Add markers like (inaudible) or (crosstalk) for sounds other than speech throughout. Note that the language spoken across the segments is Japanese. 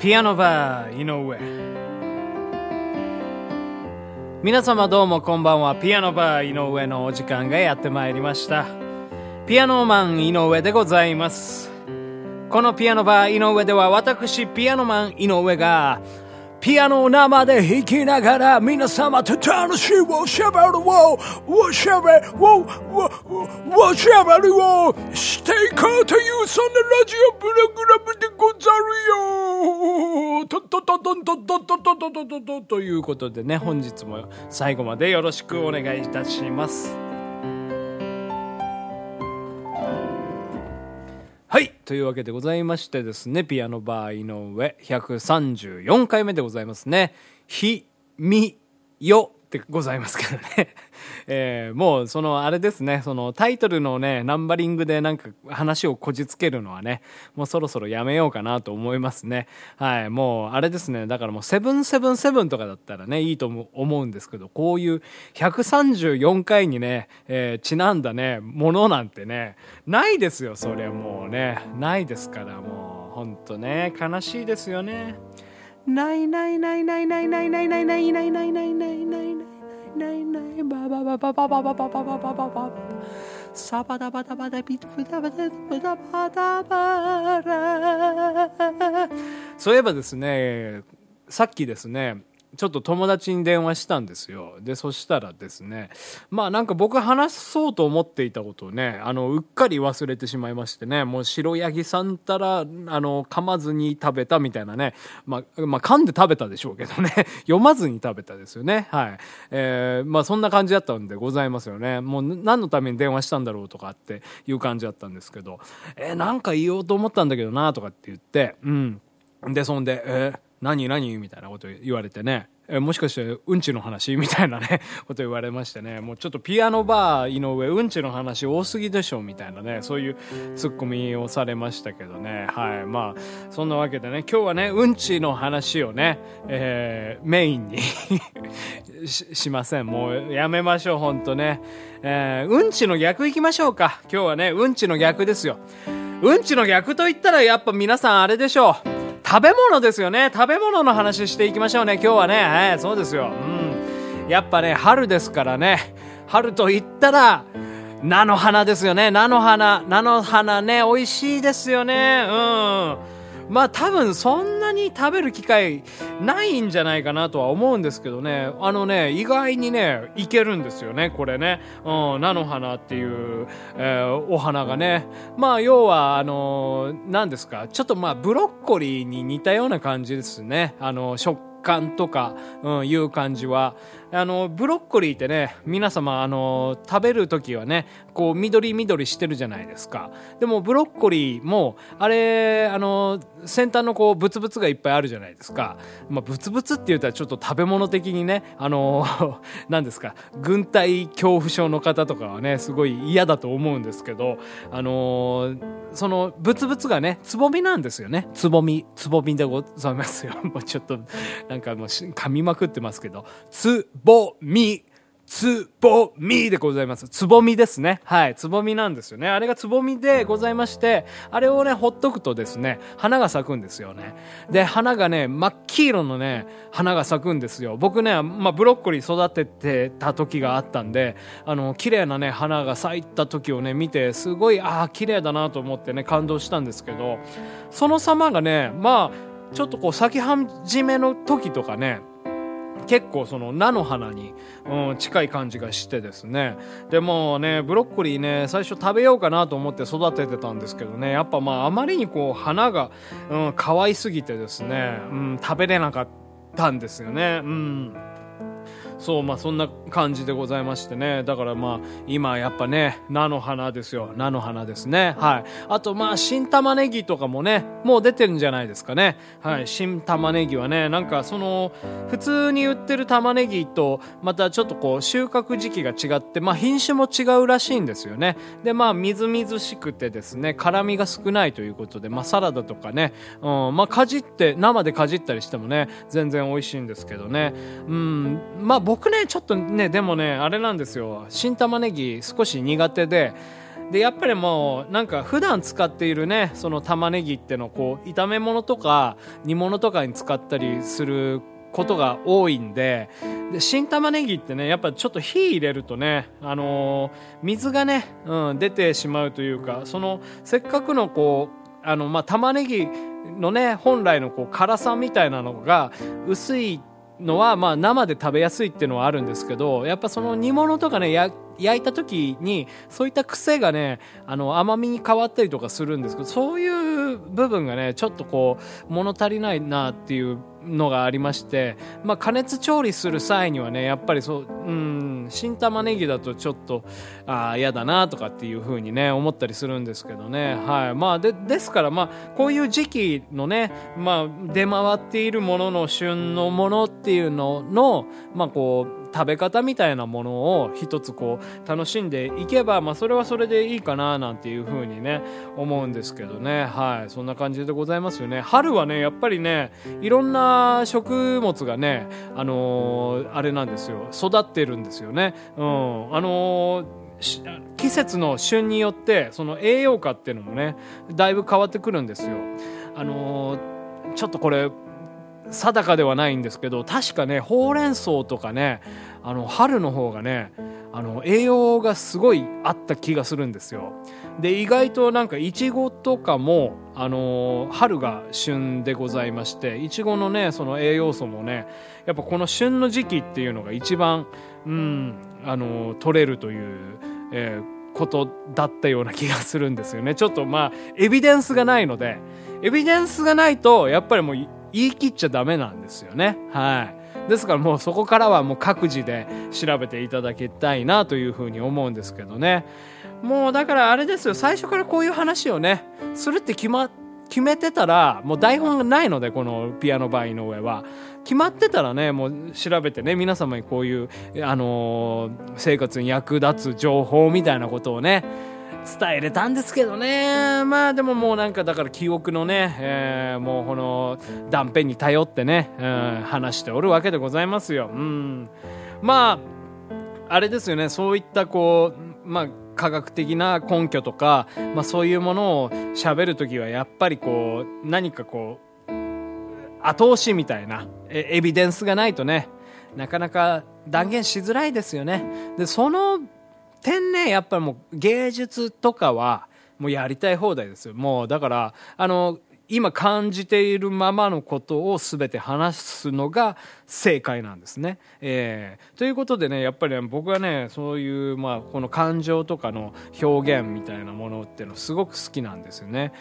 ピアノバー井上。皆様どうもこんばんは。ピアノバー井上のお時間がやってまいりました。ピアノマン井上でございます。このピアノバー井上では私ピアノマン井上がピアノを生で弾きながら皆様と楽しいおしゃべりをおしゃべりをおしゃべりをしていこうというそんなラジオプログラムでござるよ。とととととととととととということでね本日も最後までよろしくお願いいたします。はい。というわけでございましてですねピアノバー井上134回目でございますね「ひみよ」ってございますからね、えー、もうそのあれですねそのタイトルのねナンバリングでなんか話をこじつけるのはねもうそろそろやめようかなと思いますね。はいもうあれですねだからもう777とかだったらねいいと思うんですけどこういう134回にね、えー、ちなんだねものなんてねないですよそれもうね。ないですからもうほんとね悲しいですよね。ないないないないないないないないないないないないないないない。ないないババババババババババババババサバダバダバダビブダバダブダバダバラそういえばですねさっきですねちょっと友達に電話したんですよ。で、そしたらですね、まあなんか僕話そうと思っていたことをね、あの、うっかり忘れてしまいましてね、もう白ヤギさんたら、あの、噛まずに食べたみたいなね、まあ、まあ噛んで食べたでしょうけどね、(laughs) 読まずに食べたですよね。はい。えー、まあそんな感じだったんでございますよね。もう何のために電話したんだろうとかっていう感じだったんですけど、えー、なんか言おうと思ったんだけどなとかって言って、うん。で、そんで、えー何何？みたいなこと言われてね。えもしかしてうんちの話？みたいなね。(laughs) こと言われましてね。もうちょっとピアノバー井上うんちの話多すぎでしょ？みたいなね。そういうツッコミをされましたけどね。はい。まあそんなわけでね。今日はねうんちの話をね、えー、メインに (laughs) しません。もうやめましょうほんとね、えー、うんちの逆いきましょうか。今日はねうんちの逆ですよ。うんちの逆と言ったらやっぱ皆さんあれでしょう。食べ物ですよね。食べ物の話していきましょうね。今日はね。はい、そうですよ。うん。やっぱね、春ですからね。春と言ったら、菜の花ですよね。菜の花。菜の花ね、美味しいですよね。うん。まあ多分そんなに食べる機会ないんじゃないかなとは思うんですけどね。あのね意外にねいけるんですよねこれね、うん、菜の花っていう、えー、お花がね。まあ要はあの何ですか？ちょっとまあブロッコリーに似たような感じですね。あの食感とか、うん、いう感じは。あのブロッコリーってね皆様あの食べる時はねこう緑緑してるじゃないですか。でもブロッコリーもあれあの先端のこうブツブツがいっぱいあるじゃないですか、まあ、ブツブツって言ったらちょっと食べ物的にねあの (laughs) 何ですか軍隊恐怖症の方とかはねすごい嫌だと思うんですけどあのそのブツブツがねつぼみなんですよね。つぼみつぼみでございますよ。(laughs) もうちょっとなんかもう噛みまくってますけど。つぼみつぼみでございます。つぼみですね。はい。つぼみなんですよね。あれがつぼみでございまして、あれをね、ほっとくとですね、花が咲くんですよね。で、花がね、真っ黄色のね、花が咲くんですよ。僕ね、まあ、ブロッコリー育ててた時があったんで、あの、綺麗なね、花が咲いた時をね、見て、すごい、ああ、綺麗だなと思ってね、感動したんですけど、その様がね、まあ、ちょっとこう咲き始めの時とかね、結構その菜の花に、うん、近い感じがしてですね。でもねブロッコリーね最初食べようかなと思って育ててたんですけどね。やっぱまああまりにこう花が、うん、可愛すぎてですね、うん、食べれなかったんですよね。うん。そうまあそんな感じでございましてね。だからまあ今やっぱね菜の花ですよ。菜の花ですね。はい。あとまあ新玉ねぎとかもねもう出てるんじゃないですかね。はい。新玉ねぎはねなんかその普通に売ってる玉ねぎとまたちょっとこう収穫時期が違ってまあ品種も違うらしいんですよね。でまあみずみずしくてですね辛みが少ないということでまあサラダとかね、うん、まあかじって生でかじったりしてもね全然美味しいんですけどね。うん。まあ僕ねちょっとねでもねあれなんですよ。新玉ねぎ少し苦手で。でやっぱりもうなんか普段使っているねその玉ねぎってのこう炒め物とか煮物とかに使ったりすることが多いんで。で新玉ねぎってねやっぱちょっと火入れるとね、あのー、水がね、うん、出てしまうというかそのせっかくのこうあの、まあ、玉ねぎのね本来のこう辛さみたいなのが薄いのは、まあ、生で食べやすいっていうのはあるんですけどやっぱその煮物とかね焼いた時にそういった癖がねあの甘みに変わったりとかするんですけどそういう部分がねちょっとこう物足りないなっていうのがありまして、まあ、加熱調理する際にはねやっぱりそううん新玉ねぎだとちょっとあ嫌だなとかっていう風にね思ったりするんですけどね。はい。まあでですからまあこういう時期のねまあ出回っているものの旬のものっていうののまあこう食べ方みたいなものを一つこう楽しんでいけば、まあ、それはそれでいいかななんていうふうにね思うんですけどね。はい。そんな感じでございますよね。春はねやっぱりねいろんな食物がねあのー、あれなんですよ。育ってるんですよね。うん。あのー季節の旬によってその栄養価っていうのもねだいぶ変わってくるんですよ。あのー、ちょっとこれ定かではないんですけど確かねほうれん草とかねあの春の方がねあの栄養がすごいあった気がするんですよ。で意外となんかいちごとかも、あの、春が旬でございましていちごのねその栄養素もねやっぱこの旬の時期っていうのが一番、うんあの、取れるという、えー、ことだったような気がするんですよね。ちょっとまあエビデンスがないのでエビデンスがないとやっぱりもう言い切っちゃダメなんですよね。はい。ですからもうそこからはもう各自で調べていただきたいなというふうに思うんですけどね。もうだからあれですよ、最初からこういう話をね、するって決ま、決めてたら、もう台本がないので、このピアノバイの上は。決まってたらね、もう調べてね、皆様にこういう、あのー、生活に役立つ情報みたいなことをね、伝えれたんですけどねまあでももうなんかだから記憶のね、えー、もうこの断片に頼ってね、うん、話しておるわけでございますよ。うん、まああれですよねそういったこうまあ科学的な根拠とか、まあ、そういうものを喋る時はやっぱりこう何かこう後押しみたいなエビデンスがないとねなかなか断言しづらいですよね。でその点ねやっぱりもう芸術とかはもうやりたい放題ですよもうだからあの今感じているままのことを全て話すのが正解なんですね。えー、ということでねやっぱり僕はねそういう、まあ、この感情とかの表現みたいなものっていうのすごく好きなんですよね。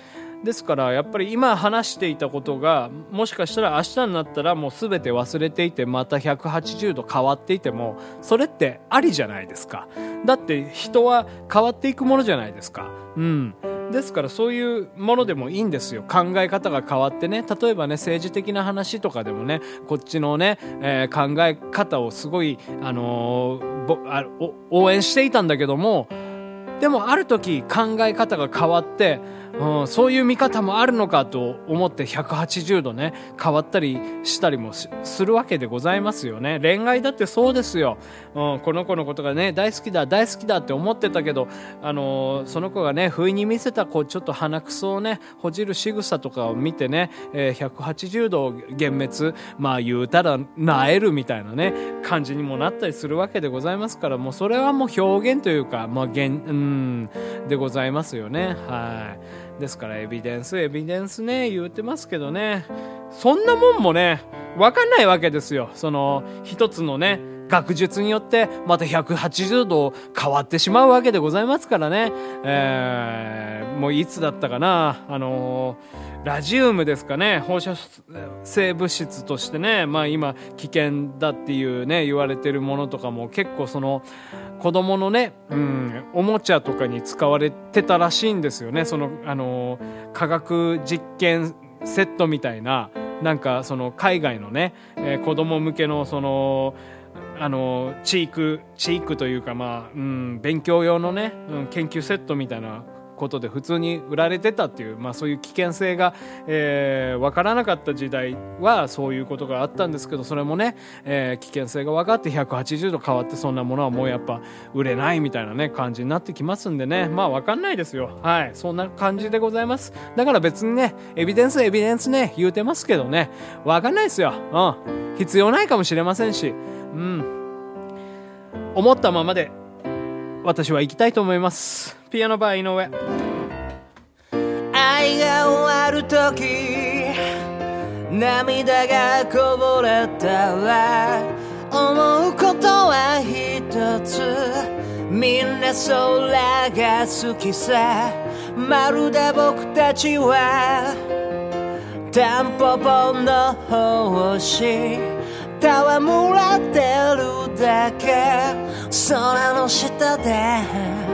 ですからやっぱり今話していたことがもしかしたら明日になったらもう全て忘れていてまた180度変わっていてもそれってありじゃないですか。だって人は変わっていくものじゃないですか。うん。ですからそういうものでもいいんですよ。考え方が変わってね。例えばね政治的な話とかでもねこっちのね、えー、考え方をすごい、あのー、応援していたんだけどもでもある時考え方が変わってうん、そういう見方もあるのかと思って180度ね変わったりしたりもするわけでございますよね。恋愛だってそうですよ、うん、この子のことがね大好きだ大好きだって思ってたけど、あのー、その子がね不意に見せたこうちょっと鼻くそをねほじる仕草とかを見てね、えー、180度幻滅。まあ言うたらなえるみたいなね感じにもなったりするわけでございますからもうそれはもう表現というかまあ現うんでございますよね。はい。ですからエビデンスエビデンスね言うてますけどね。そんなもんもね分かんないわけですよ。その一つのね学術によってまた180度変わってしまうわけでございますからね、えー、もういつだったかな。あのー、ラジウムですかね。放射性物質としてね。まあ今危険だっていうね言われてるものとかも結構その子供のね、うん、おもちゃとかに使われてたらしいんですよね。そのあの科学実験セットみたいななんかその海外のね、えー、子供向けのそのあのチークチークというかまあ、うん、勉強用のね、うん、研究セットみたいなことで普通に売られてたっていう、まあ、そういう危険性が、えー、分からなかった時代はそういうことがあったんですけどそれもね、えー、危険性が分かって180度変わってそんなものはもうやっぱ売れないみたいなね感じになってきますんでね。まあ分かんないですよ。はい。そんな感じでございます。だから別にねエビデンスエビデンスね言うてますけどね。分かんないですよ。うん。必要ないかもしれませんし。うん。思ったままで私は行きたいと思います。ピアノバー井上。愛が終わる時涙がこぼれたら思うことは一つみんな空が好きさ。まるで僕たちはタンポポの星。戯れてるだけ。空の下で。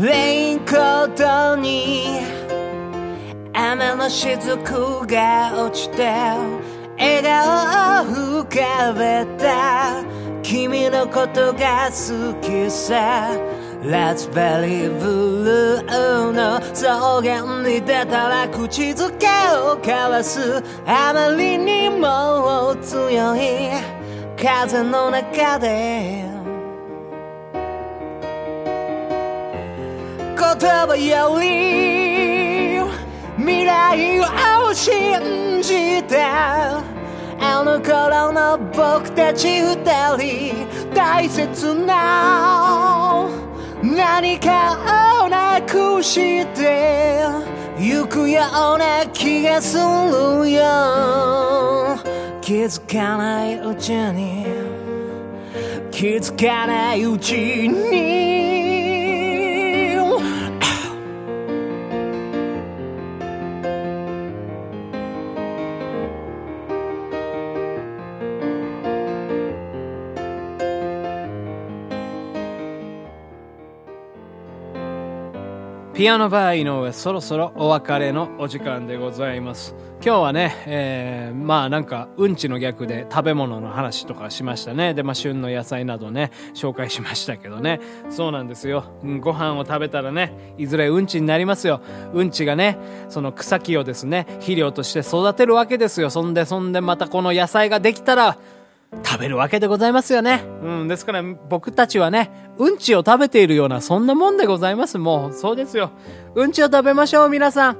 レインコートに雨の雫が落ちて笑顔を浮かべた。君のことが好きさ。ラズベリーブルーの草原に出たら口づけを交わす。あまりにも強い風の中で。言葉より未来を信じたあの頃の僕たち二人。大切な何かをなくしてゆくような気がするよ。気づかないうちに。気づかないうちに。ピアノバー井上そろそろお別れのお時間でございます。今日はね、えー、まあなんかうんちの逆で食べ物の話とかしましたね。でまあ旬の野菜などね紹介しましたけどね。そうなんですよ、うん、ご飯を食べたらねいずれうんちになりますよ。うんちがねその草木をですね肥料として育てるわけですよ。そんでそんでまたこの野菜ができたら食べるわけでございますよね。うん、ですから僕たちはね、うんちを食べているようなそんなもんでございます。もう、そうですよ。うんちを食べましょう、皆さん。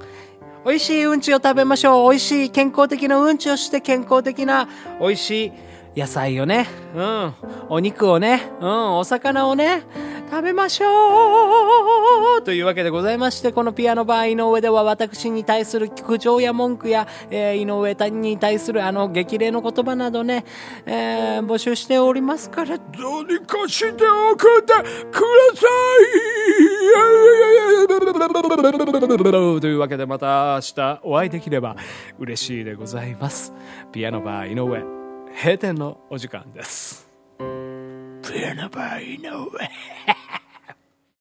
美味しいうんちを食べましょう。美味しい健康的なうんちをして健康的な美味しい野菜をね、うん、お肉をね、うん、お魚をね、食べましょうというわけでございまして、このピアノバー井上では私に対する苦情や文句や、えー、井上谷に対するあの激励の言葉などね、えー、募集しておりますから、どうにかして送ってくださいというわけでまた明日お会いできれば嬉しいでございます。ピアノバー井上。閉店のお時間です。プレナバー井上。